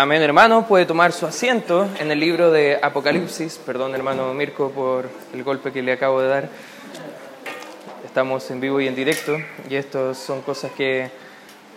Amén, hermano. Puede tomar su asiento en el libro de Apocalipsis. Perdón, hermano Mirko, por el golpe que le acabo de dar. Estamos en vivo y en directo y estas son cosas que,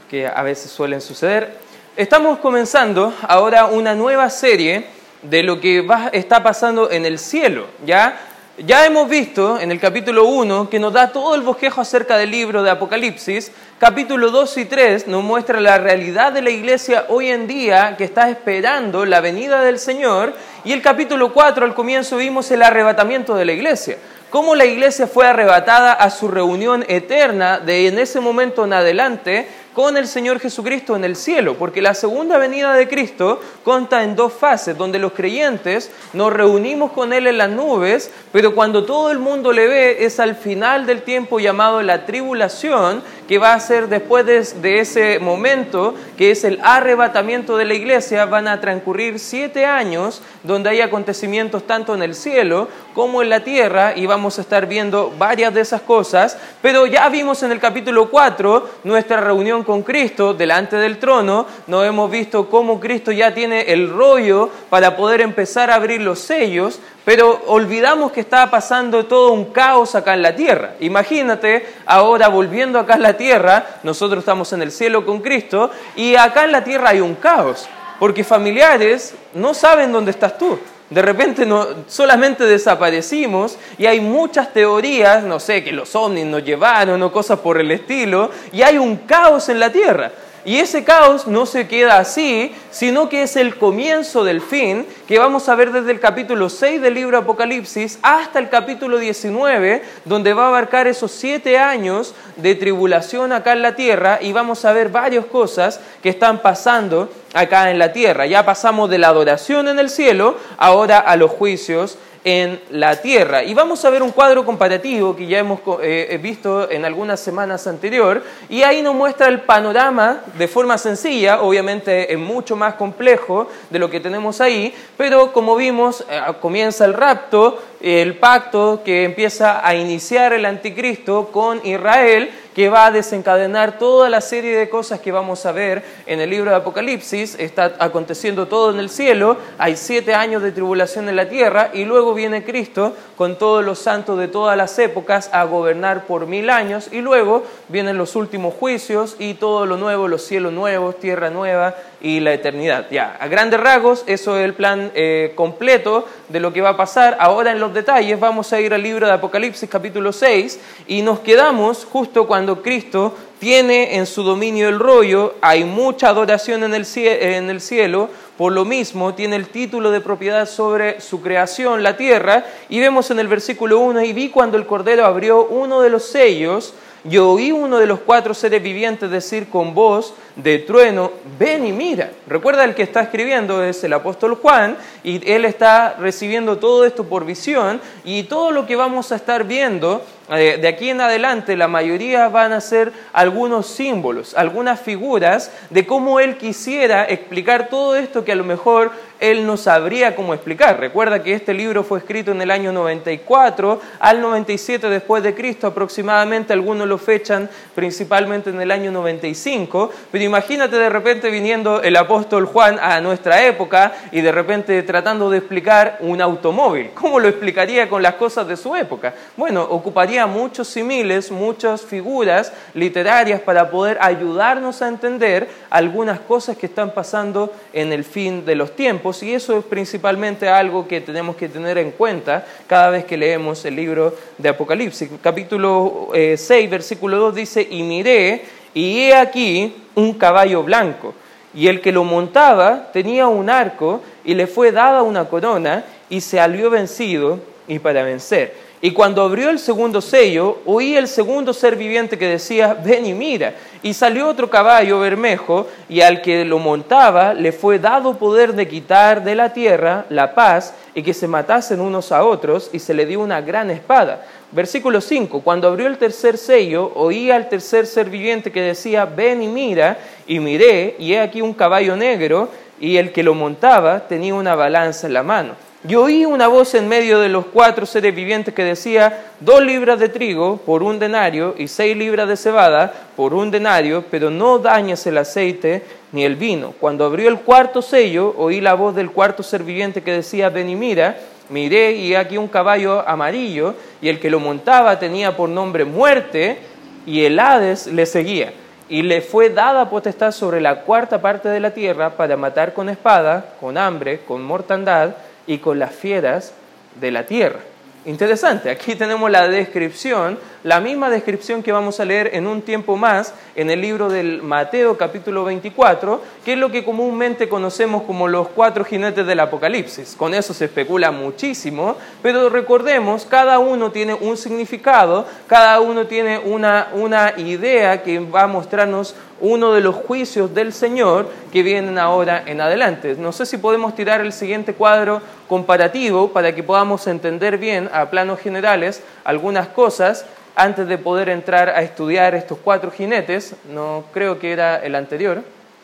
que a veces suelen suceder. Estamos comenzando ahora una nueva serie de lo que va, está pasando en el cielo, ¿ya? Ya hemos visto en el capítulo 1 que nos da todo el bosquejo acerca del libro de Apocalipsis. Capítulo 2 y 3 nos muestra la realidad de la iglesia hoy en día que está esperando la venida del Señor. Y el capítulo 4 al comienzo vimos el arrebatamiento de la iglesia. Cómo la iglesia fue arrebatada a su reunión eterna de en ese momento en adelante con el Señor Jesucristo en el cielo, porque la segunda venida de Cristo consta en dos fases, donde los creyentes nos reunimos con Él en las nubes, pero cuando todo el mundo le ve es al final del tiempo llamado la tribulación, que va a ser después de, ese momento, que es el arrebatamiento de la iglesia, van a transcurrir siete años donde hay acontecimientos tanto en el cielo como en la tierra, y vamos a estar viendo varias de esas cosas, pero ya vimos en el capítulo 4 nuestra reunión con Cristo delante del trono, nos hemos visto cómo Cristo ya tiene el rollo para poder empezar a abrir los sellos, pero olvidamos que estaba pasando todo un caos acá en la tierra. Imagínate ahora volviendo acá en la tierra, nosotros estamos en el cielo con Cristo y acá en la tierra hay un caos, porque familiares no saben dónde estás tú. De repente no, solamente desaparecimos y hay muchas teorías, no sé, que los ovnis nos llevaron o cosas por el estilo, y hay un caos en la Tierra. Y ese caos no se queda así, sino que es el comienzo del fin, que vamos a ver desde el capítulo 6 del libro Apocalipsis hasta el capítulo 19, donde va a abarcar esos siete años de tribulación acá en la tierra y vamos a ver varias cosas que están pasando acá en la tierra. Ya pasamos de la adoración en el cielo, ahora a los juicios en la tierra. Y vamos a ver un cuadro comparativo que ya hemos eh, visto en algunas semanas anterior, y ahí nos muestra el panorama de forma sencilla, obviamente es mucho más complejo de lo que tenemos ahí, pero como vimos, eh, comienza el rapto, el pacto que empieza a iniciar el anticristo con Israel, que va a desencadenar toda la serie de cosas que vamos a ver en el libro de Apocalipsis. Está aconteciendo todo en el cielo, hay siete años de tribulación en la tierra y luego viene Cristo con todos los santos de todas las épocas a gobernar por mil años y luego vienen los últimos juicios y todo lo nuevo, los cielos nuevos, tierra nueva y la eternidad. Ya, a grandes rasgos, eso es el plan eh, completo de lo que va a pasar. Ahora en los detalles vamos a ir al libro de Apocalipsis capítulo 6 y nos quedamos justo cuando Cristo tiene en su dominio el rollo, hay mucha adoración en el, en el cielo, por lo mismo tiene el título de propiedad sobre su creación, la tierra, y vemos en el versículo 1, y vi cuando el Cordero abrió uno de los sellos, yo oí uno de los cuatro seres vivientes decir con voz de trueno, ven y mira. Recuerda el que está escribiendo es el apóstol Juan y él está recibiendo todo esto por visión y todo lo que vamos a estar viendo eh, de aquí en adelante, la mayoría van a ser algunos símbolos, algunas figuras de cómo él quisiera explicar todo esto que a lo mejor él no sabría cómo explicar. Recuerda que este libro fue escrito en el año 94 al 97 después de Cristo aproximadamente, algunos lo fechan principalmente en el año 95, pero imagínate de repente viniendo el apóstol Juan a nuestra época y de repente tratando de explicar un automóvil. ¿Cómo lo explicaría con las cosas de su época? Bueno, ocuparía muchos similes, muchas figuras literarias para poder ayudarnos a entender algunas cosas que están pasando en el fin de los tiempos y eso es principalmente algo que tenemos que tener en cuenta cada vez que leemos el libro de Apocalipsis. Capítulo 6, eh, versículo 2 dice, y miré, y he aquí un caballo blanco, y el que lo montaba tenía un arco, y le fue dada una corona, y se alió vencido y para vencer. Y cuando abrió el segundo sello, oí el segundo ser viviente que decía, ven y mira. Y salió otro caballo bermejo, y al que lo montaba le fue dado poder de quitar de la tierra la paz y que se matasen unos a otros, y se le dio una gran espada. Versículo 5, cuando abrió el tercer sello, oí al tercer ser viviente que decía, ven y mira, y miré, y he aquí un caballo negro, y el que lo montaba tenía una balanza en la mano Y oí una voz en medio de los cuatro seres vivientes que decía, dos libras de trigo por un denario y seis libras de cebada por un denario, pero no dañes el aceite ni el vino. Cuando abrió el cuarto sello, oí la voz del cuarto ser viviente que decía, ven y mira, miré y aquí un caballo amarillo, y el que lo montaba tenía por nombre muerte, y el Hades le seguía. Y le fue dada potestad sobre la cuarta parte de la tierra para matar con espada, con hambre, con mortandad, y con las fieras de la tierra. Interesante, aquí tenemos la descripción, la misma descripción que vamos a leer en un tiempo más en el libro del Mateo capítulo 24, que es lo que comúnmente conocemos como los cuatro jinetes del Apocalipsis. Con eso se especula muchísimo, pero recordemos, cada uno tiene un significado, cada uno tiene una, una idea que va a mostrarnos uno de los juicios del Señor que vienen ahora en adelante. No sé si podemos tirar el siguiente cuadro comparativo para que podamos entender bien a planos generales algunas cosas antes de poder entrar a estudiar estos cuatro jinetes. No creo que era el anterior.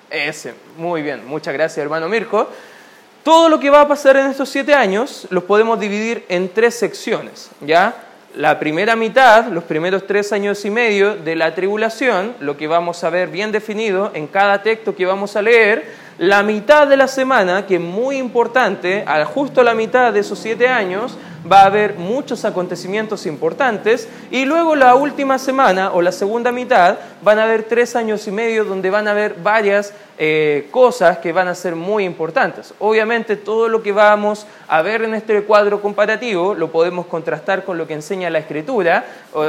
Ese, muy bien, muchas gracias hermano Mirko. Todo lo que va a pasar en estos siete años los podemos dividir en tres secciones, ¿ya? la primera mitad, los primeros tres años y medio de la tribulación, lo que vamos a ver bien definido en cada texto que vamos a leer, la mitad de la semana, que es muy importante, justo a la mitad de esos siete años, va a haber muchos acontecimientos importantes y luego la última semana o la segunda mitad van a haber tres años y medio donde van a haber varias eh, cosas que van a ser muy importantes. Obviamente todo lo que vamos a ver en este cuadro comparativo lo podemos contrastar con lo que enseña la escritura,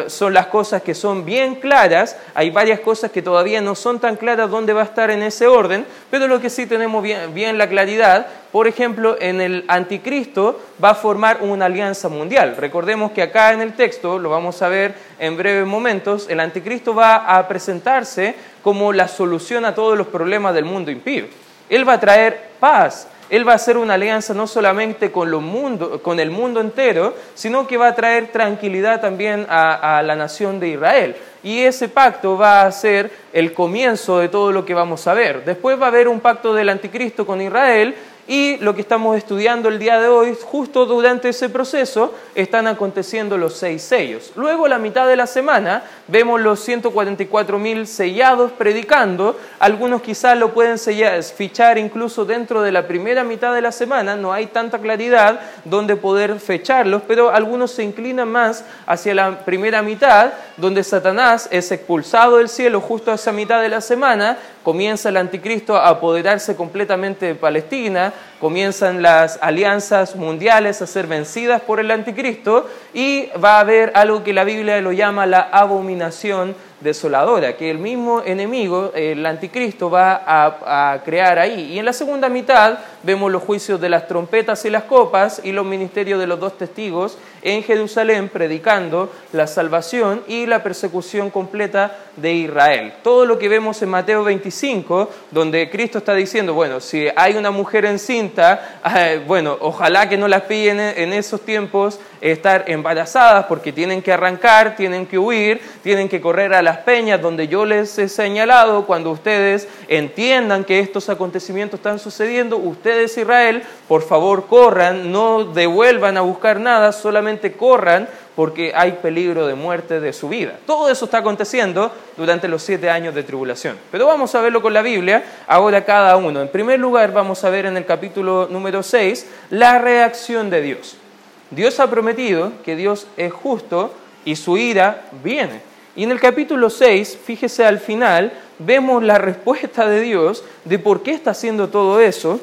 son las cosas que son bien claras, hay varias cosas que todavía no son tan claras dónde va a estar en ese orden, pero lo que sí tenemos bien, bien la claridad, por ejemplo, en el anticristo va a formar una alianza mundial. Recordemos que acá en el texto, lo vamos a ver en breves momentos, el anticristo va a presentarse como la solución a todos los problemas del mundo impío. Él va a traer paz, él va a hacer una alianza no solamente con, el mundo entero, sino que va a traer tranquilidad también a, la nación de Israel. Y ese pacto va a ser el comienzo de todo lo que vamos a ver. Después va a haber un pacto del anticristo con Israel y lo que estamos estudiando el día de hoy, justo durante ese proceso, están aconteciendo los seis sellos. Luego, la mitad de la semana, vemos los 144 mil sellados predicando. Algunos quizás lo pueden fichar incluso dentro de la primera mitad de la semana. No hay tanta claridad donde poder fecharlos, pero algunos se inclinan más hacia la primera mitad, donde Satanás es expulsado del cielo justo a esa mitad de la semana comienza el anticristo a apoderarse completamente de Palestina, comienzan las alianzas mundiales a ser vencidas por el anticristo y va a haber algo que la Biblia lo llama la abominación desoladora, que el mismo enemigo, el anticristo, va a, crear ahí. Y en la segunda mitad vemos los juicios de las trompetas y las copas y los ministerios de los dos testigos en Jerusalén predicando la salvación y la persecución completa de Israel. Todo lo que vemos en Mateo 25, donde Cristo está diciendo, bueno, si hay una mujer encinta, eh, bueno, ojalá que no las pillen en esos tiempos estar embarazadas porque tienen que arrancar, tienen que huir, tienen que correr a las peñas donde yo les he señalado, cuando ustedes entiendan que estos acontecimientos están sucediendo, ustedes Israel, por favor corran, no devuelvan a buscar nada, solamente corran porque hay peligro de muerte de su vida. Todo eso está aconteciendo durante los siete años de tribulación. Pero vamos a verlo con la Biblia, ahora cada uno. En primer lugar, vamos a ver en el capítulo número 6 la reacción de Dios. Dios ha prometido que Dios es justo y su ira viene. Y en el capítulo 6, fíjese al final, vemos la respuesta de Dios de por qué está haciendo todo eso.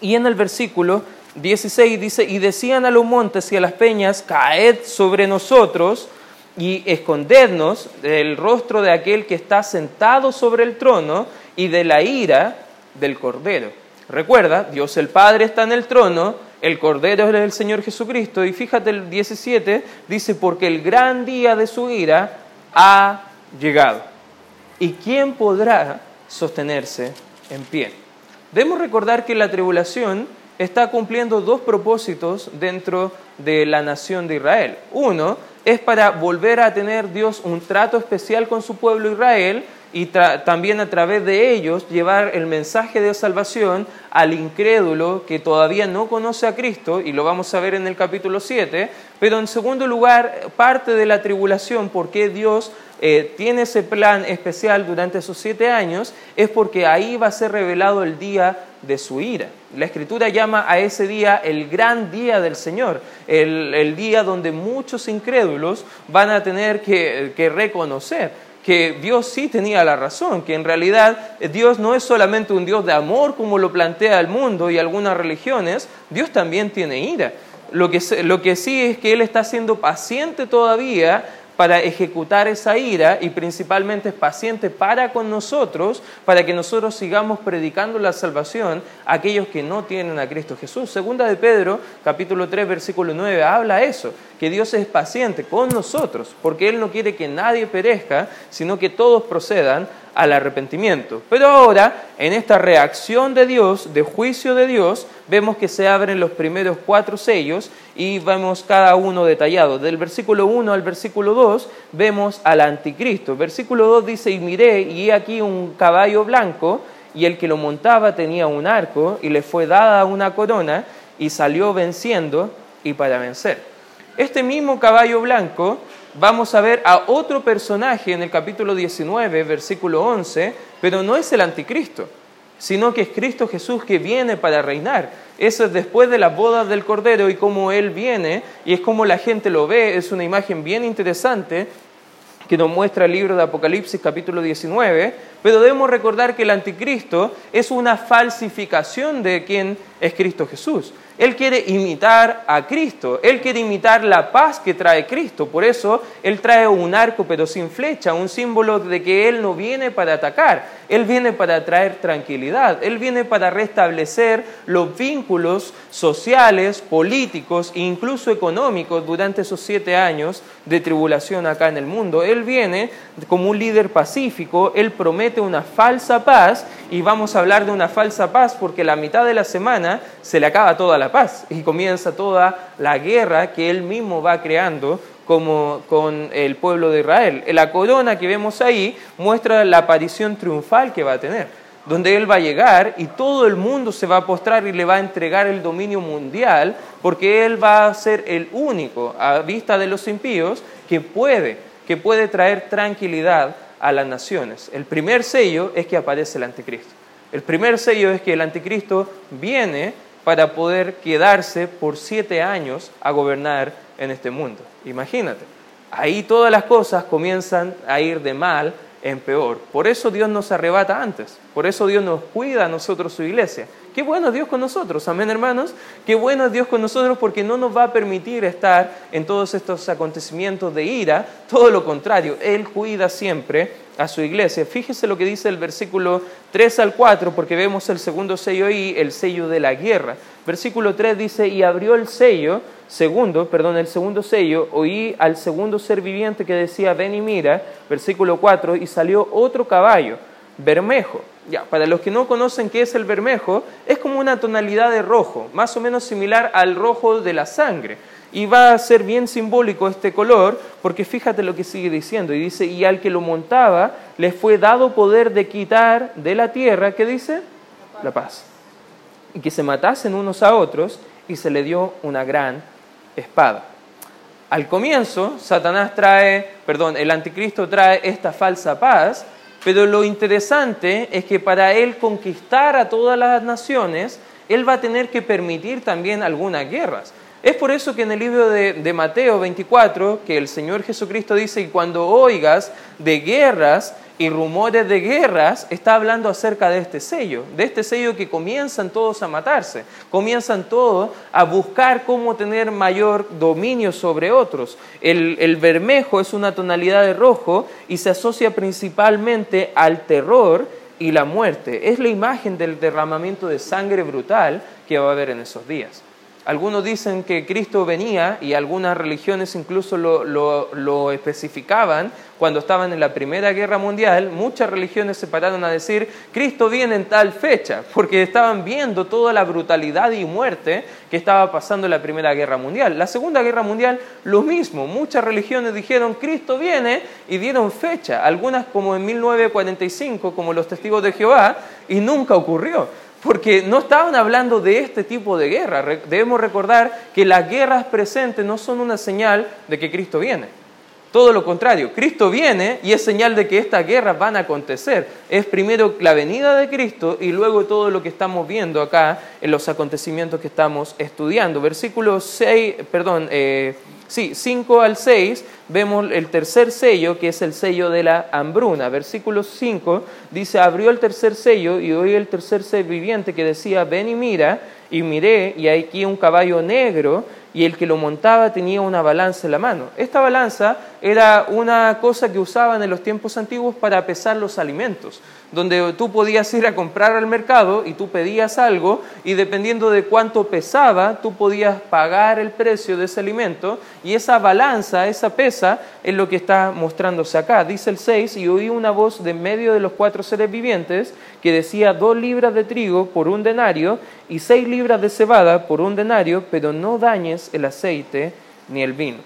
Y en el versículo 16 dice, y decían a los montes y a las peñas, caed sobre nosotros y escondednos del rostro de aquel que está sentado sobre el trono y de la ira del Cordero. Recuerda, Dios el Padre está en el trono, el Cordero es el Señor Jesucristo, y fíjate el 17, dice, porque el gran día de su ira ha llegado. ¿Y quién podrá sostenerse en pie? Debemos recordar que la tribulación está cumpliendo dos propósitos dentro de la nación de Israel. Uno es para volver a tener Dios un trato especial con su pueblo Israel y también a través de ellos llevar el mensaje de salvación al incrédulo que todavía no conoce a Cristo, y lo vamos a ver en el capítulo 7, pero en segundo lugar, parte de la tribulación, porque Dios eh, tiene ese plan especial durante esos siete años, es porque ahí va a ser revelado el día de su ira. La escritura llama a ese día el gran día del Señor, el, día donde muchos incrédulos van a tener que reconocer que Dios sí tenía la razón, que en realidad Dios no es solamente un Dios de amor como lo plantea el mundo y algunas religiones, Dios también tiene ira. Lo que, lo que sí es que Él está siendo paciente todavía para ejecutar esa ira y principalmente es paciente para con nosotros, para que nosotros sigamos predicando la salvación a aquellos que no tienen a Cristo Jesús. Segunda de Pedro, capítulo 3, versículo 9, habla eso, que Dios es paciente con nosotros, porque Él no quiere que nadie perezca, sino que todos procedan al arrepentimiento. Pero ahora, en esta reacción de Dios, de juicio de Dios, vemos que se abren los primeros cuatro sellos y vemos cada uno detallado. Del versículo 1 al versículo 2 vemos al anticristo. Versículo 2 dice, y miré, y he aquí un caballo blanco, y el que lo montaba tenía un arco, y le fue dada una corona, y salió venciendo y para vencer. Este mismo caballo blanco vamos a ver a otro personaje en el capítulo 19, versículo 11, pero no es el anticristo, sino que es Cristo Jesús que viene para reinar. Eso es después de las bodas del Cordero y cómo Él viene, y es como la gente lo ve, es una imagen bien interesante que nos muestra el libro de Apocalipsis capítulo 19, pero debemos recordar que el anticristo es una falsificación de quien es Cristo Jesús. Él quiere imitar a Cristo, Él quiere imitar la paz que trae Cristo. Por eso Él trae un arco pero sin flecha, un símbolo de que Él no viene para atacar, Él viene para traer tranquilidad, Él viene para restablecer los vínculos sociales, políticos e incluso económicos durante esos siete años de tribulación acá en el mundo. Él viene como un líder pacífico, Él promete una falsa paz y vamos a hablar de una falsa paz porque la mitad de la semana se le acaba toda la paz y comienza toda la guerra que Él mismo va creando como con el pueblo de Israel. La corona que vemos ahí muestra la aparición triunfal que va a tener, donde Él va a llegar y todo el mundo se va a postrar y le va a entregar el dominio mundial, porque Él va a ser el único, a vista de los impíos, que puede, que puede traer tranquilidad a las naciones. El primer sello es que aparece el anticristo. El primer sello es que el anticristo viene para poder quedarse por siete años a gobernar en este mundo. Imagínate, ahí todas las cosas comienzan a ir de mal en peor. Por eso Dios nos arrebata antes, por eso Dios nos cuida a nosotros su iglesia. Qué bueno Dios con nosotros, amén hermanos. Qué bueno Dios con nosotros porque no nos va a permitir estar en todos estos acontecimientos de ira, todo lo contrario, Él cuida siempre a su iglesia. Fíjese lo que dice el versículo 3 al 4, porque vemos el segundo sello ahí, el sello de la guerra. Versículo 3 dice, y abrió el sello, segundo, perdón, el segundo sello, oí al segundo ser viviente que decía, ven y mira, versículo 4, y salió otro caballo, bermejo. Ya, para los que no conocen qué es el bermejo, es como una tonalidad de rojo, más o menos similar al rojo de la sangre. Y va a ser bien simbólico este color, porque fíjate lo que sigue diciendo. Y dice, y al que lo montaba le fue dado poder de quitar de la tierra, ¿qué dice? La paz. Y que se matasen unos a otros, y se le dio una gran espada. Al comienzo, Satanás trae, perdón, el anticristo trae esta falsa paz, pero lo interesante es que para él conquistar a todas las naciones, él va a tener que permitir también algunas guerras. Es por eso que en el libro de, Mateo 24, que el Señor Jesucristo dice, y cuando oigas de guerras y rumores de guerras, está hablando acerca de este sello, de este sello que comienzan todos a matarse, comienzan todos a buscar cómo tener mayor dominio sobre otros. El, el bermejo es una tonalidad de rojo y se asocia principalmente al terror y la muerte. Es la imagen del derramamiento de sangre brutal que va a haber en esos días. Algunos dicen que Cristo venía y algunas religiones incluso lo, especificaban cuando estaban en la Primera Guerra Mundial. Muchas religiones se pararon a decir, Cristo viene en tal fecha, porque estaban viendo toda la brutalidad y muerte que estaba pasando en la Primera Guerra Mundial. La Segunda Guerra Mundial, lo mismo. Muchas religiones dijeron, Cristo viene y dieron fecha. Algunas como en 1945, como los testigos de Jehová, y nunca ocurrió porque no estaban hablando de este tipo de guerra. Debemos recordar que las guerras presentes no son una señal de que Cristo viene. Todo lo contrario, Cristo viene y es señal de que estas guerras van a acontecer. Es primero la venida de Cristo y luego todo lo que estamos viendo acá en los acontecimientos que estamos estudiando. Versículo 6, perdón, eh, Sí, 5 al 6 vemos el tercer sello, que es el sello de la hambruna. Versículo 5 dice, abrió el tercer sello y oí el tercer ser viviente que decía, ven y mira, y miré, y aquí un caballo negro, y el que lo montaba tenía una balanza en la mano. Esta balanza era una cosa que usaban en los tiempos antiguos para pesar los alimentos donde tú podías ir a comprar al mercado y tú pedías algo y dependiendo de cuánto pesaba, tú podías pagar el precio de ese alimento y esa balanza, esa pesa, es lo que está mostrándose acá. Dice el 6, y oí una voz de medio de los cuatro seres vivientes que decía dos libras de trigo por un denario y seis libras de cebada por un denario, pero no dañes el aceite ni el vino.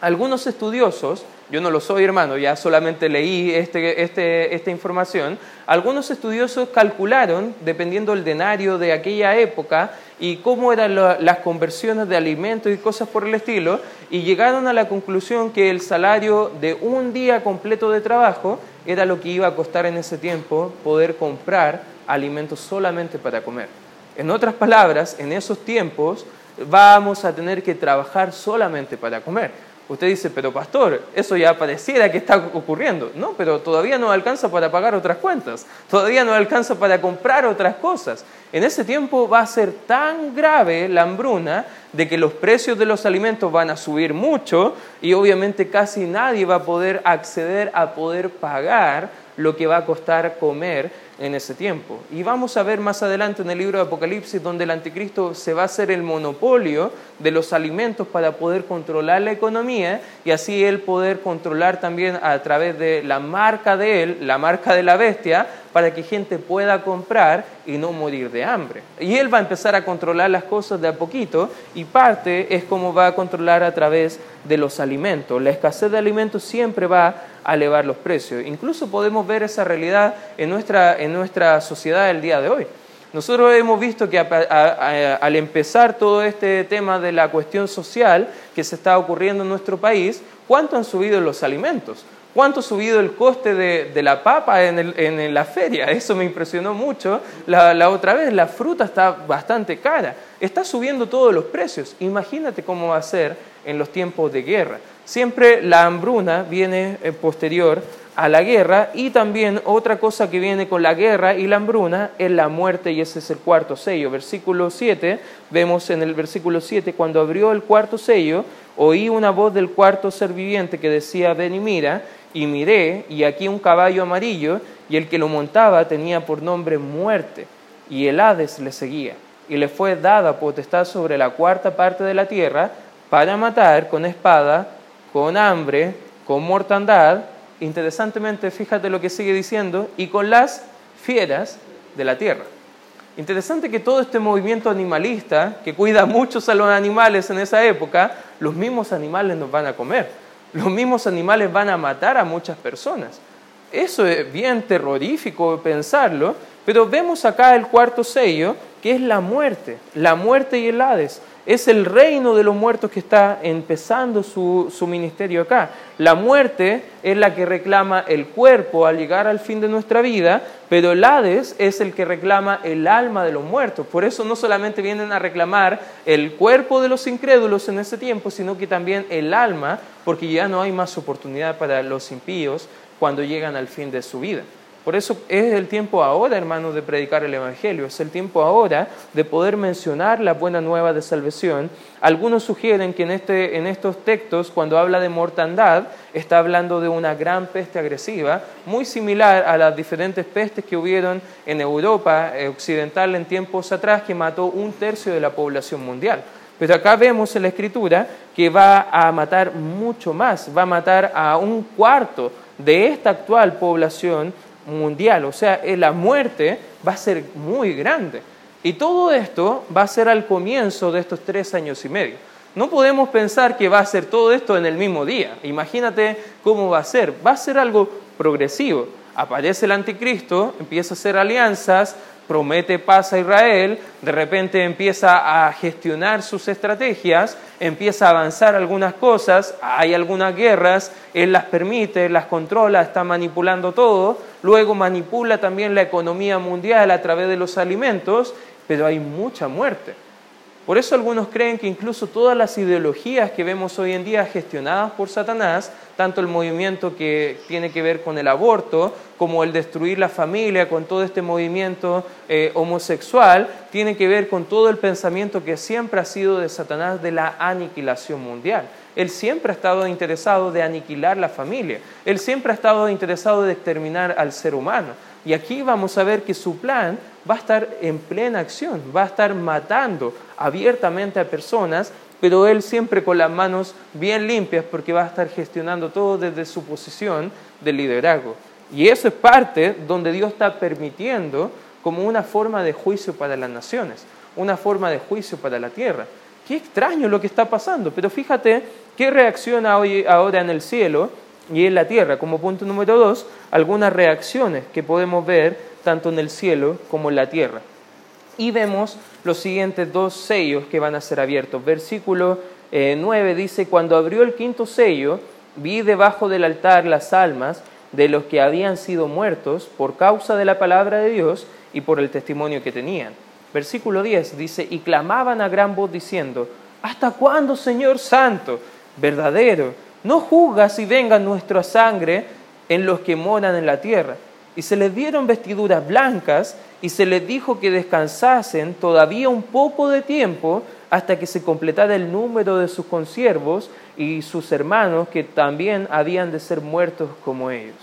Algunos estudiosos yo no lo soy hermano, ya solamente leí este, este, esta información, algunos estudiosos calcularon, dependiendo del denario de aquella época y cómo eran las conversiones de alimentos y cosas por el estilo, y llegaron a la conclusión que el salario de un día completo de trabajo era lo que iba a costar en ese tiempo poder comprar alimentos solamente para comer. En otras palabras, en esos tiempos vamos a tener que trabajar solamente para comer. Usted dice, pero pastor, eso ya pareciera que está ocurriendo. No, pero todavía no alcanza para pagar otras cuentas, todavía no alcanza para comprar otras cosas. En ese tiempo va a ser tan grave la hambruna de que los precios de los alimentos van a subir mucho y obviamente casi nadie va a poder acceder a poder pagar lo que va a costar comer en ese tiempo. Y vamos a ver más adelante en el libro de Apocalipsis donde el anticristo se va a hacer el monopolio de los alimentos para poder controlar la economía y así él poder controlar también a través de la marca de él, la marca de la bestia, para que gente pueda comprar y no morir de hambre. Y él va a empezar a controlar las cosas de a poquito y parte es como va a controlar a través de los alimentos. La escasez de alimentos siempre va a elevar los precios. Incluso podemos ver esa realidad en nuestra, en nuestra sociedad el día de hoy. Nosotros hemos visto que al empezar todo este tema de la cuestión social que se está ocurriendo en nuestro país, ¿cuánto han subido los alimentos? ¿Cuánto ha subido el coste de, la papa en, la feria? Eso me impresionó mucho la, la, otra vez. La fruta está bastante cara. Está subiendo todos los precios. Imagínate cómo va a ser en los tiempos de guerra. Siempre la hambruna viene eh, posterior a la guerra y también otra cosa que viene con la guerra y la hambruna es la muerte y ese es el cuarto sello. Versículo 7, vemos en el versículo 7, cuando abrió el cuarto sello, oí una voz del cuarto ser viviente que decía, ven y mira, y miré, y aquí un caballo amarillo, y el que lo montaba tenía por nombre muerte, y el Hades le seguía, y le fue dada potestad sobre la cuarta parte de la tierra para matar con espada, con hambre, con mortandad, interesantemente, fíjate lo que sigue diciendo, y con las fieras de la tierra. Interesante que todo este movimiento animalista, que cuida mucho a los animales en esa época, los mismos animales nos van a comer. Los mismos animales van a matar a muchas personas. Eso es bien terrorífico pensarlo, pero vemos acá el cuarto sello, que es la muerte, la muerte y el Hades es el reino de los muertos que está empezando su, ministerio acá. La muerte es la que reclama el cuerpo al llegar al fin de nuestra vida, pero el Hades es el que reclama el alma de los muertos. Por eso no solamente vienen a reclamar el cuerpo de los incrédulos en ese tiempo, sino que también el alma, porque ya no hay más oportunidad para los impíos cuando llegan al fin de su vida. Por eso es el tiempo ahora, hermanos, de predicar el Evangelio. Es el tiempo ahora de poder mencionar la buena nueva de salvación. Algunos sugieren que en, este, en estos textos, cuando habla de mortandad, está hablando de una gran peste agresiva, muy similar a las diferentes pestes que hubieron en Europa eh, occidental en tiempos atrás, que mató un tercio de la población mundial. Pero acá vemos en la escritura que va a matar mucho más, va a matar a un cuarto de esta actual población mundial, o sea, eh, la muerte va a ser muy grande. Y todo esto va a ser al comienzo de estos tres años y medio. No podemos pensar que va a ser todo esto en el mismo día. Imagínate cómo va a ser. Va a ser algo progresivo. Aparece el anticristo, empieza a hacer alianzas, promete paz a Israel, de repente empieza a gestionar sus estrategias, empieza a avanzar algunas cosas, hay algunas guerras, él las permite, las controla, está manipulando todo, luego manipula también la economía mundial a través de los alimentos, pero hay mucha muerte. Por eso algunos creen que incluso todas las ideologías que vemos hoy en día gestionadas por Satanás, tanto el movimiento que tiene que ver con el aborto, como el destruir la familia, con todo este movimiento eh, homosexual, tiene que ver con todo el pensamiento que siempre ha sido de Satanás de la aniquilación mundial. Él siempre ha estado interesado de aniquilar la familia, él siempre ha estado interesado de exterminar al ser humano. Y aquí vamos a ver que su plan va a estar en plena acción, va a estar matando abiertamente a personas, pero él siempre con las manos bien limpias porque va a estar gestionando todo desde su posición de liderazgo. Y eso es parte donde Dios está permitiendo como una forma de juicio para las naciones, una forma de juicio para la tierra. Qué extraño lo que está pasando, pero fíjate qué reacciona hoy ahora en el cielo y en la tierra. Como punto número dos, algunas reacciones que podemos ver tanto en el cielo como en la tierra. Y vemos los siguientes dos sellos que van a ser abiertos. Versículo 9 eh, dice, cuando abrió el quinto sello, vi debajo del altar las almas de los que habían sido muertos por causa de la palabra de Dios y por el testimonio que tenían. Versículo 10 dice, y clamaban a gran voz diciendo, ¿hasta cuándo, Señor Santo, verdadero, no juzgas y venga nuestra sangre en los que moran en la tierra? Y se les dieron vestiduras blancas y se les dijo que descansasen todavía un poco de tiempo hasta que se completara el número de sus consiervos y sus hermanos que también habían de ser muertos como ellos.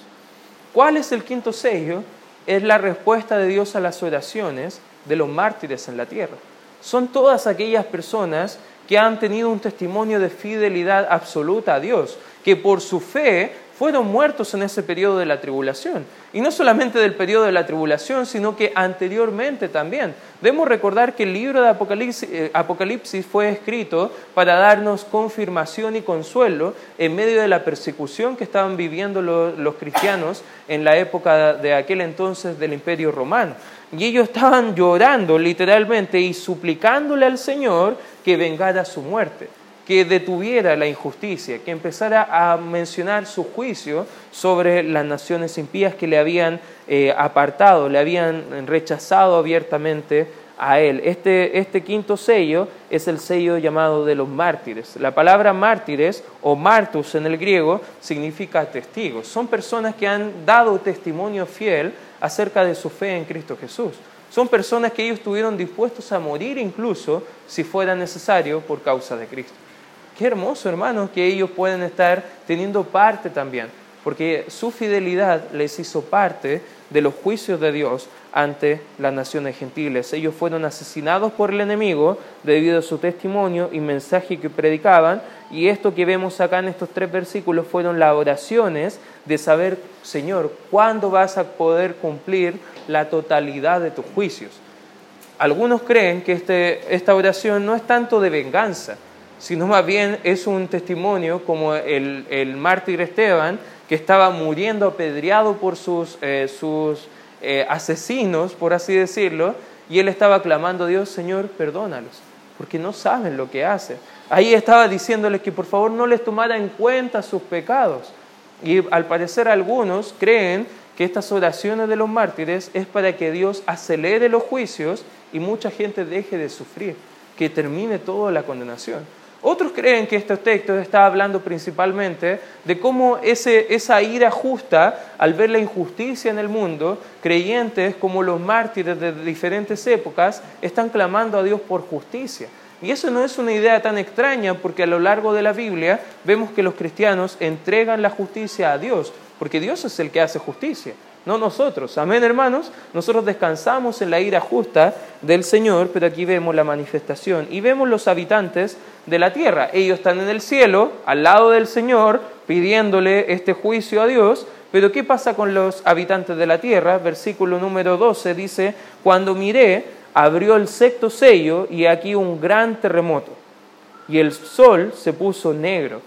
¿Cuál es el quinto sello? Es la respuesta de Dios a las oraciones de los mártires en la tierra. Son todas aquellas personas que han tenido un testimonio de fidelidad absoluta a Dios, que por su fe fueron muertos en ese periodo de la tribulación. Y no solamente del periodo de la tribulación, sino que anteriormente también. Debemos recordar que el libro de eh, Apocalipsis, fue escrito para darnos confirmación y consuelo en medio de la persecución que estaban viviendo los cristianos en la época de aquel entonces del imperio romano. Y ellos estaban llorando literalmente y suplicándole al Señor que vengara su muerte que detuviera la injusticia, que empezara a mencionar su juicio sobre las naciones impías que le habían eh, apartado, le habían rechazado abiertamente a él. Este, este, quinto sello es el sello llamado de los mártires. La palabra mártires o martus en el griego significa testigos. Son personas que han dado testimonio fiel acerca de su fe en Cristo Jesús. Son personas que ellos estuvieron dispuestos a morir incluso si fuera necesario por causa de Cristo. Qué hermoso, hermanos, que ellos pueden estar teniendo parte también, porque su fidelidad les hizo parte de los juicios de Dios ante las naciones gentiles. Ellos fueron asesinados por el enemigo debido a su testimonio y mensaje que predicaban, y esto que vemos acá en estos tres versículos fueron las oraciones de saber, Señor, ¿cuándo vas a poder cumplir la totalidad de tus juicios? Algunos creen que este, esta oración no es tanto de venganza, sino más bien es un testimonio como el, mártir Esteban, que estaba muriendo apedreado por sus, eh, sus eh, asesinos, por así decirlo, y él estaba clamando a Dios, Señor, perdónalos, porque no saben lo que hacen. Ahí estaba diciéndoles que por favor no les tomara en cuenta sus pecados. Y al parecer algunos creen que estas oraciones de los mártires es para que Dios acelere los juicios y mucha gente deje de sufrir, que termine toda la condenación. Otros creen que estos textos está hablando principalmente de cómo esa ira justa, al ver la injusticia en el mundo, creyentes como los mártires de diferentes épocas están clamando a Dios por justicia. Y eso no es una idea tan extraña porque a lo largo de la Biblia vemos que los cristianos entregan la justicia a Dios, porque Dios es el que hace justicia no nosotros. Amén, hermanos. Nosotros descansamos en la ira justa del Señor, pero aquí vemos la manifestación y vemos los habitantes de la tierra. Ellos están en el cielo, al lado del Señor, pidiéndole este juicio a Dios. Pero ¿qué pasa con los habitantes de la tierra? Versículo número 12 dice, cuando miré, abrió el sexto sello y aquí un gran terremoto. Y el sol se puso negro,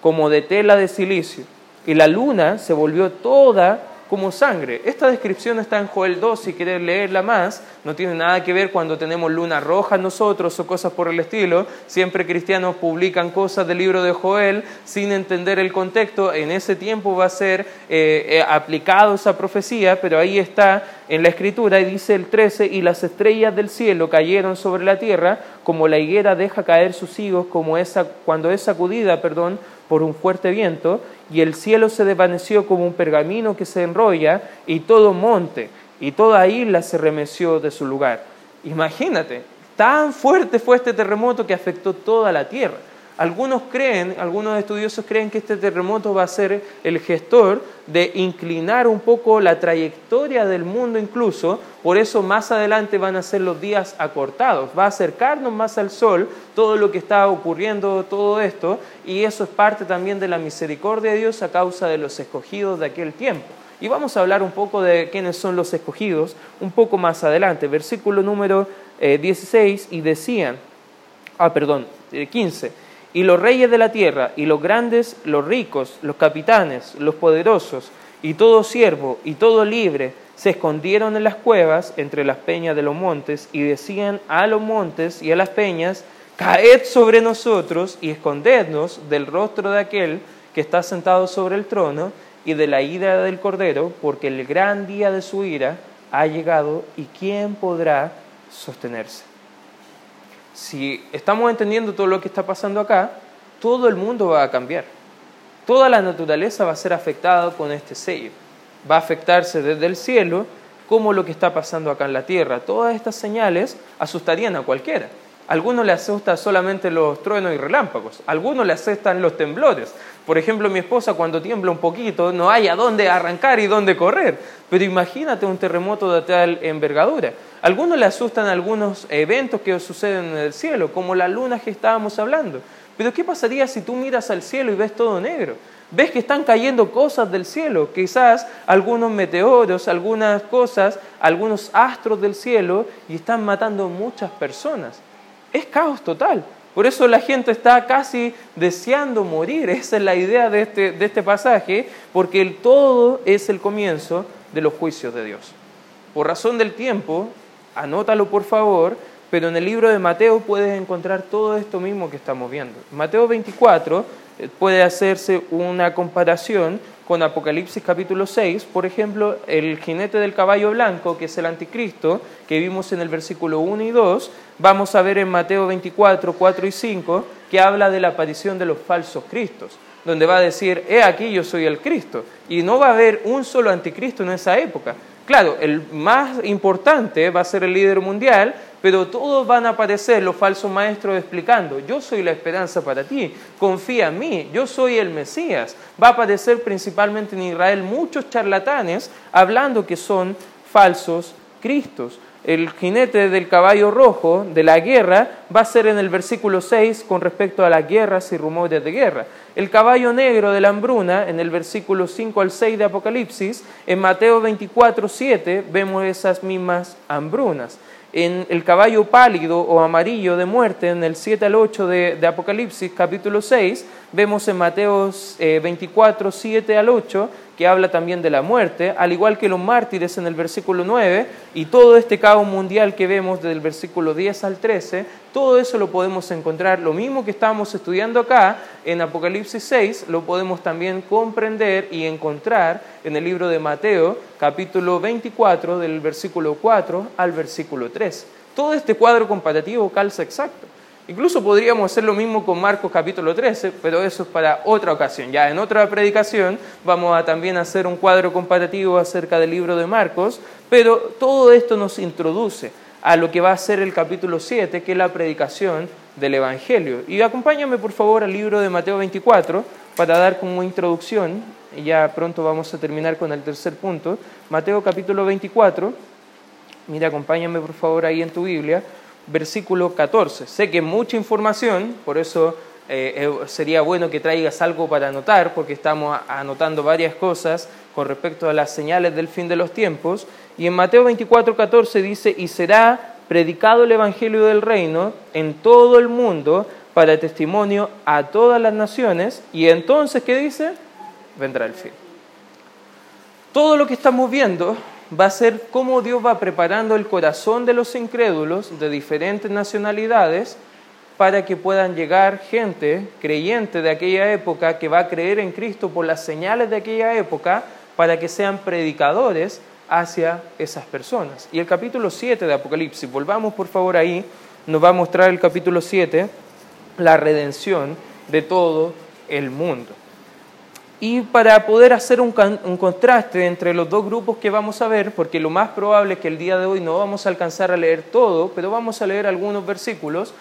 como de tela de silicio, y la luna se volvió toda como sangre. Esta descripción está en Joel 2, si quieres leerla más, no tiene nada que ver cuando tenemos luna roja nosotros o cosas por el estilo. Siempre cristianos publican cosas del libro de Joel sin entender el contexto. En ese tiempo va a ser eh, eh, aplicado esa profecía, pero ahí está en la escritura y dice el 13, y las estrellas del cielo cayeron sobre la tierra como la higuera deja caer sus higos como esa, cuando es sacudida, perdón, por un fuerte viento, y el cielo se desvaneció como un pergamino que se enrolla, y todo monte y toda isla se remeció de su lugar. Imagínate, tan fuerte fue este terremoto que afectó toda la tierra. Algunos creen, algunos estudiosos creen que este terremoto va a ser el gestor de inclinar un poco la trayectoria del mundo incluso, por eso más adelante van a ser los días acortados, va a acercarnos más al sol todo lo que está ocurriendo, todo esto, y eso es parte también de la misericordia de Dios a causa de los escogidos de aquel tiempo. Y vamos a hablar un poco de quiénes son los escogidos un poco más adelante, versículo número 16, eh, y decían, ah, perdón, 15 eh, y los reyes de la tierra, y los grandes, los ricos, los capitanes, los poderosos, y todo siervo, y todo libre, se escondieron en las cuevas entre las peñas de los montes, y decían a los montes y a las peñas, caed sobre nosotros y escondednos del rostro de aquel que está sentado sobre el trono y de la ira del cordero, porque el gran día de su ira ha llegado, y quién podrá sostenerse si estamos entendiendo todo lo que está pasando acá, todo el mundo va a cambiar. Toda la naturaleza va a ser afectada con este sello. Va a afectarse desde el cielo como lo que está pasando acá en la tierra. Todas estas señales asustarían a cualquiera. Algunos le asustan solamente los truenos y relámpagos, algunos le asustan los temblores. Por ejemplo, mi esposa cuando tiembla un poquito no hay a dónde arrancar y dónde correr. Pero imagínate un terremoto de tal envergadura. Algunos le asustan algunos eventos que suceden en el cielo, como la luna que estábamos hablando. Pero ¿qué pasaría si tú miras al cielo y ves todo negro? Ves que están cayendo cosas del cielo, quizás algunos meteoros, algunas cosas, algunos astros del cielo y están matando muchas personas. Es caos total. Por eso la gente está casi deseando morir. Esa es la idea de este, de este pasaje, porque el todo es el comienzo de los juicios de Dios. Por razón del tiempo, anótalo por favor, pero en el libro de Mateo puedes encontrar todo esto mismo que estamos viendo. Mateo 24 eh, puede hacerse una comparación con Apocalipsis capítulo 6, por ejemplo, el jinete del caballo blanco, que es el anticristo, que vimos en el versículo 1 y 2, vamos a ver en Mateo 24, 4 y 5, que habla de la aparición de los falsos cristos, donde va a decir, he aquí yo soy el Cristo, y no va a haber un solo anticristo en esa época, Claro, el más importante va a ser el líder mundial, pero todos van a aparecer los falsos maestros explicando, yo soy la esperanza para ti, confía en mí, yo soy el Mesías. Va a aparecer principalmente en Israel muchos charlatanes hablando que son falsos Cristos el jinete del caballo rojo de la guerra va a ser en el versículo 6 con respecto a las guerras y rumores de guerra. El caballo negro de la hambruna en el versículo 5 al 6 de Apocalipsis, en Mateo 24, 7 vemos esas mismas hambrunas. En el caballo pálido o amarillo de muerte, en el 7 al 8 de, Apocalipsis capítulo 6, vemos en Mateo 24, 7 al 8 que habla también de la muerte, al igual que los mártires en el versículo 9, y todo este caos mundial que vemos desde el versículo 10 al 13, todo eso lo podemos encontrar, lo mismo que estamos estudiando acá en Apocalipsis 6, lo podemos también comprender y encontrar en el libro de Mateo, capítulo 24, del versículo 4 al versículo 3. Todo este cuadro comparativo calza exacto. Incluso podríamos hacer lo mismo con Marcos capítulo 13, pero eso es para otra ocasión. Ya en otra predicación vamos a también hacer un cuadro comparativo acerca del libro de Marcos, pero todo esto nos introduce a lo que va a ser el capítulo 7, que es la predicación del Evangelio. Y acompáñame por favor al libro de Mateo 24 para dar como introducción, y ya pronto vamos a terminar con el tercer punto. Mateo capítulo 24, mira, acompáñame por favor ahí en tu Biblia, versículo 14. Sé que mucha información, por eso eh, eh, sería bueno que traigas algo para anotar, porque estamos anotando varias cosas con respecto a las señales del fin de los tiempos. Y en Mateo 24, 14 dice, y será predicado el Evangelio del Reino en todo el mundo para testimonio a todas las naciones, y entonces, ¿qué dice? Vendrá el fin. Todo lo que estamos viendo va a ser cómo Dios va preparando el corazón de los incrédulos de diferentes nacionalidades para que puedan llegar gente creyente de aquella época que va a creer en Cristo por las señales de aquella época para que sean predicadores hacia esas personas. Y el capítulo 7 de Apocalipsis, volvamos por favor ahí, nos va a mostrar el capítulo 7, la redención de todo el mundo. Y para poder hacer un, contraste entre los dos grupos que vamos a ver, porque lo más probable es que el día de hoy no vamos a alcanzar a leer todo, pero vamos a leer algunos versículos,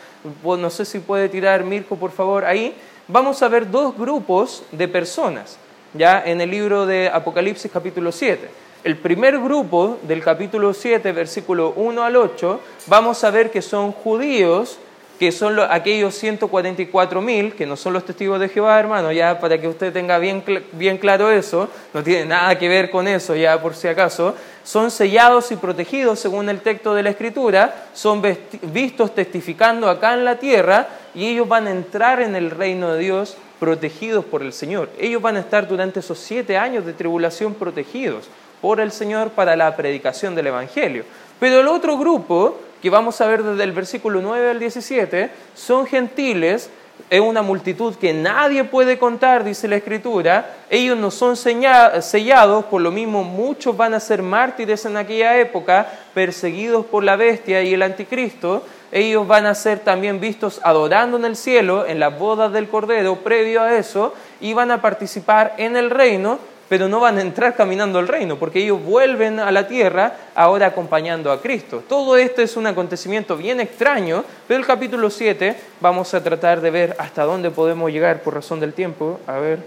no sé si puede tirar Mirko por favor ahí, vamos a ver dos grupos de personas, ya en el libro de Apocalipsis capítulo 7. El primer grupo del capítulo 7, versículo 1 al 8, vamos a ver que son judíos que son aquellos 144 mil, que no son los testigos de Jehová, hermano, ya para que usted tenga bien, bien claro eso, no tiene nada que ver con eso, ya por si acaso, son sellados y protegidos según el texto de la Escritura, son vistos testificando acá en la tierra y ellos van a entrar en el reino de Dios protegidos por el Señor. Ellos van a estar durante esos siete años de tribulación protegidos por el Señor para la predicación del Evangelio. Pero el otro grupo que vamos a ver desde el versículo 9 al 17, son gentiles, es una multitud que nadie puede contar, dice la Escritura, ellos no son sellados, por lo mismo muchos van a ser mártires en aquella época, perseguidos por la bestia y el anticristo, ellos van a ser también vistos adorando en el cielo, en las bodas del Cordero, previo a eso, y van a participar en el reino, pero no van a entrar caminando al reino, porque ellos vuelven a la tierra ahora acompañando a Cristo. Todo esto es un acontecimiento bien extraño, pero el capítulo 7 vamos a tratar de ver hasta dónde podemos llegar por razón del tiempo. A ver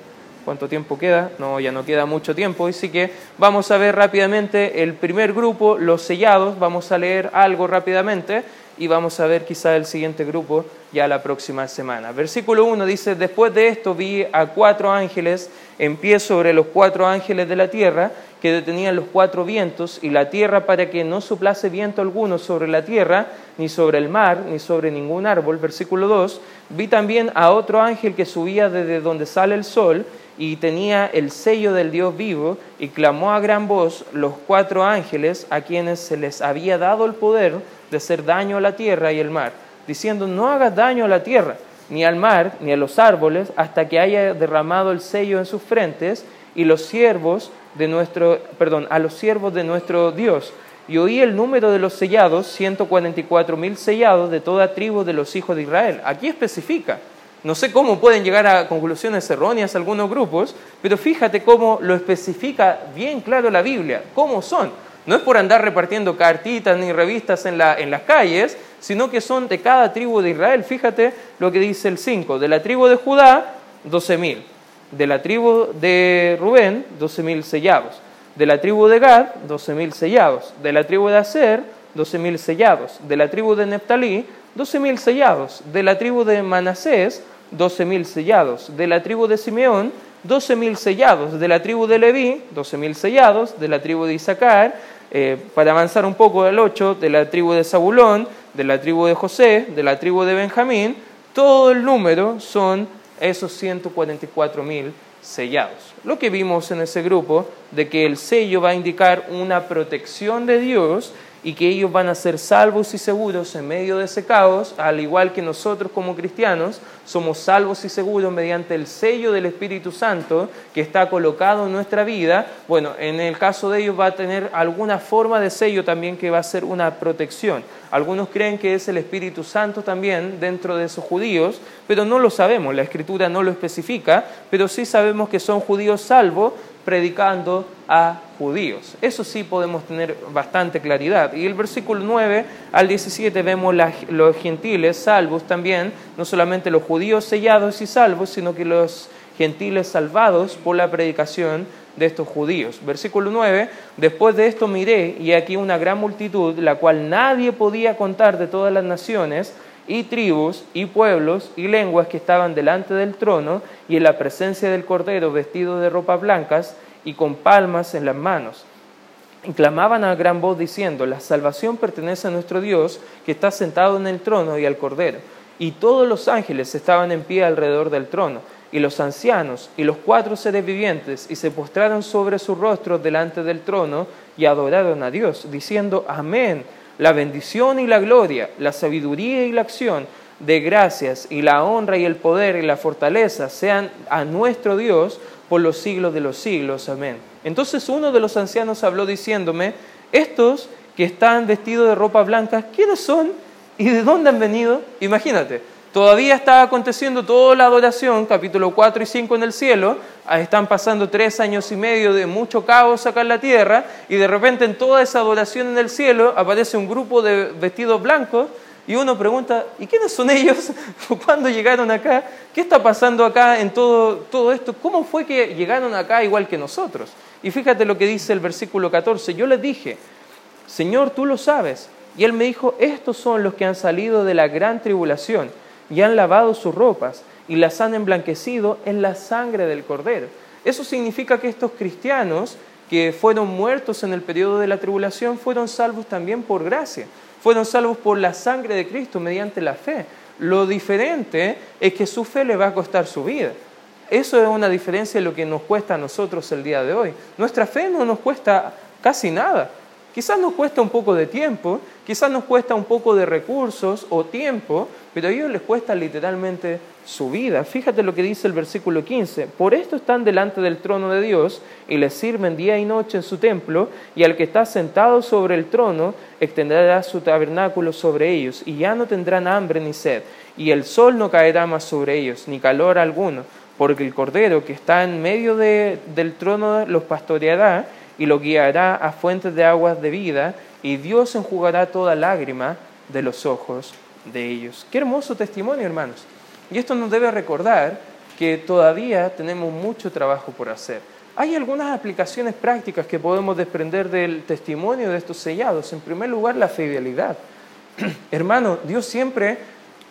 cuánto tiempo queda. No, ya no queda mucho tiempo, así que vamos a ver rápidamente el primer grupo, los sellados, vamos a leer algo rápidamente y vamos a ver quizá el siguiente grupo ya la próxima semana. Versículo 1 dice, después de esto vi a cuatro ángeles en pie sobre los cuatro ángeles de la tierra que detenían los cuatro vientos y la tierra para que no soplase viento alguno sobre la tierra, ni sobre el mar, ni sobre ningún árbol. Versículo 2, vi también a otro ángel que subía desde donde sale el sol y tenía el sello del Dios vivo y clamó a gran voz los cuatro ángeles a quienes se les había dado el poder de hacer daño a la tierra y el mar, diciendo, no hagas daño a la tierra, ni al mar, ni a los árboles, hasta que haya derramado el sello en sus frentes, y los siervos de nuestro, perdón, a los siervos de nuestro Dios. Y oí el número de los sellados, 144 mil sellados de toda tribu de los hijos de Israel. Aquí especifica. No sé cómo pueden llegar a conclusiones erróneas algunos grupos, pero fíjate cómo lo especifica bien claro la Biblia, cómo son. No es por andar repartiendo cartitas ni revistas en, la, en las calles, sino que son de cada tribu de Israel. Fíjate lo que dice el 5. De la tribu de Judá, 12.000. De la tribu de Rubén, 12.000 sellados. De la tribu de Gad, 12.000 sellados. De la tribu de Aser, 12.000 sellados. De la tribu de Neptalí, 12.000 sellados. De la tribu de Manasés, 12.000 sellados. De la tribu de Simeón, 12.000 sellados. De la tribu de Leví, 12.000 sellados. De la tribu de Isaacar, eh, para avanzar un poco al 8, de la tribu de Zabulón, de la tribu de José, de la tribu de Benjamín, todo el número son esos 144 mil sellados. Lo que vimos en ese grupo de que el sello va a indicar una protección de Dios y que ellos van a ser salvos y seguros en medio de ese caos, al igual que nosotros como cristianos somos salvos y seguros mediante el sello del Espíritu Santo que está colocado en nuestra vida. Bueno, en el caso de ellos va a tener alguna forma de sello también que va a ser una protección. Algunos creen que es el Espíritu Santo también dentro de esos judíos, pero no lo sabemos, la Escritura no lo especifica, pero sí sabemos que son judíos salvos predicando a judíos. Eso sí podemos tener bastante claridad. Y el versículo 9 al 17 vemos los gentiles salvos también, no solamente los judíos sellados y salvos, sino que los gentiles salvados por la predicación de estos judíos. Versículo 9, después de esto miré y aquí una gran multitud, la cual nadie podía contar de todas las naciones, y tribus y pueblos y lenguas que estaban delante del trono y en la presencia del Cordero vestido de ropas blancas y con palmas en las manos. Y clamaban a gran voz diciendo, la salvación pertenece a nuestro Dios que está sentado en el trono y al Cordero. Y todos los ángeles estaban en pie alrededor del trono, y los ancianos y los cuatro seres vivientes, y se postraron sobre sus rostros delante del trono y adoraron a Dios, diciendo, Amén la bendición y la gloria, la sabiduría y la acción de gracias y la honra y el poder y la fortaleza sean a nuestro Dios por los siglos de los siglos. Amén. Entonces uno de los ancianos habló diciéndome, estos que están vestidos de ropa blanca, ¿quiénes son y de dónde han venido? Imagínate, Todavía está aconteciendo toda la adoración, capítulo 4 y 5 en el cielo, ah, están pasando tres años y medio de mucho caos acá en la tierra, y de repente en toda esa adoración en el cielo aparece un grupo de vestidos blancos, y uno pregunta, ¿y quiénes son ellos? ¿Cuándo llegaron acá? ¿Qué está pasando acá en todo, todo esto? ¿Cómo fue que llegaron acá igual que nosotros? Y fíjate lo que dice el versículo 14, yo les dije, Señor, tú lo sabes. Y él me dijo, estos son los que han salido de la gran tribulación y han lavado sus ropas y las han emblanquecido en la sangre del cordero. Eso significa que estos cristianos que fueron muertos en el periodo de la tribulación fueron salvos también por gracia, fueron salvos por la sangre de Cristo mediante la fe. Lo diferente es que su fe le va a costar su vida. Eso es una diferencia de lo que nos cuesta a nosotros el día de hoy. Nuestra fe no nos cuesta casi nada. Quizás nos cuesta un poco de tiempo, quizás nos cuesta un poco de recursos o tiempo, pero a ellos les cuesta literalmente su vida. Fíjate lo que dice el versículo 15. Por esto están delante del trono de Dios y les sirven día y noche en su templo, y al que está sentado sobre el trono extenderá su tabernáculo sobre ellos, y ya no tendrán hambre ni sed, y el sol no caerá más sobre ellos, ni calor alguno, porque el Cordero que está en medio del trono los pastoreará y lo guiará a fuentes de aguas de vida, y Dios enjugará toda lágrima de los ojos de ellos. Qué hermoso testimonio, hermanos. Y esto nos debe recordar que todavía tenemos mucho trabajo por hacer. Hay algunas aplicaciones prácticas que podemos desprender del testimonio de estos sellados. En primer lugar, la fidelidad. Hermano, Dios siempre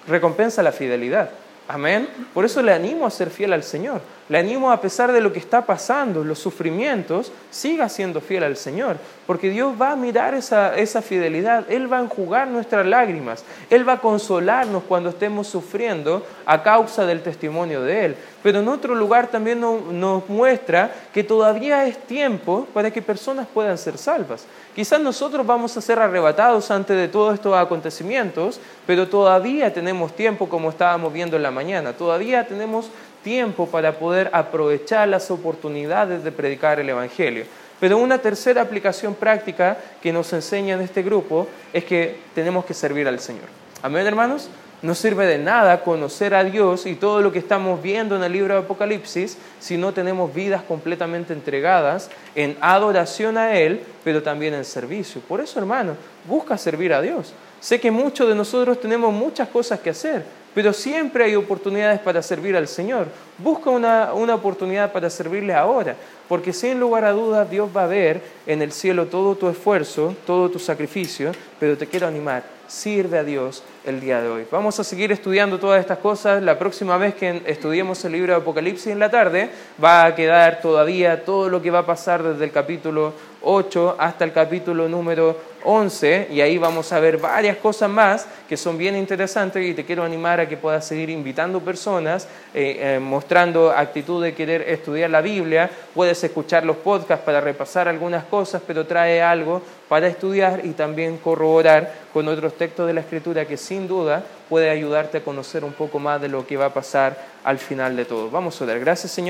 recompensa la fidelidad. Amén. Por eso le animo a ser fiel al Señor. Le animo a pesar de lo que está pasando, los sufrimientos, siga siendo fiel al Señor. Porque Dios va a mirar esa, esa fidelidad. Él va a enjugar nuestras lágrimas. Él va a consolarnos cuando estemos sufriendo a causa del testimonio de Él. Pero en otro lugar también nos muestra que todavía es tiempo para que personas puedan ser salvas. Quizás nosotros vamos a ser arrebatados antes de todos estos acontecimientos, pero todavía tenemos tiempo como estábamos viendo en la mañana. Todavía tenemos tiempo para poder aprovechar las oportunidades de predicar el Evangelio. Pero una tercera aplicación práctica que nos enseña en este grupo es que tenemos que servir al Señor. Amén, hermanos. No sirve de nada conocer a Dios y todo lo que estamos viendo en el libro de Apocalipsis si no tenemos vidas completamente entregadas en adoración a Él, pero también en servicio. Por eso, hermano, busca servir a Dios. Sé que muchos de nosotros tenemos muchas cosas que hacer, pero siempre hay oportunidades para servir al Señor. Busca una, una, oportunidad para servirle ahora, porque sin lugar a dudas Dios va a ver en el cielo todo tu esfuerzo, todo tu sacrificio, pero te quiero animar, sirve a Dios el día de hoy. Vamos a seguir estudiando todas estas cosas. La próxima vez que estudiemos el libro de Apocalipsis en la tarde, va a quedar todavía todo lo que va a pasar desde el capítulo 8 hasta el capítulo número 11 y ahí vamos a ver varias cosas más que son bien interesantes y te quiero animar a que puedas seguir invitando personas, eh, eh, mostrando actitud de querer estudiar la Biblia, puedes escuchar los podcasts para repasar algunas cosas, pero trae algo para estudiar y también corroborar con otros textos de la Escritura que sin duda puede ayudarte a conocer un poco más de lo que va a pasar al final de todo. Vamos a orar. Gracias Señor.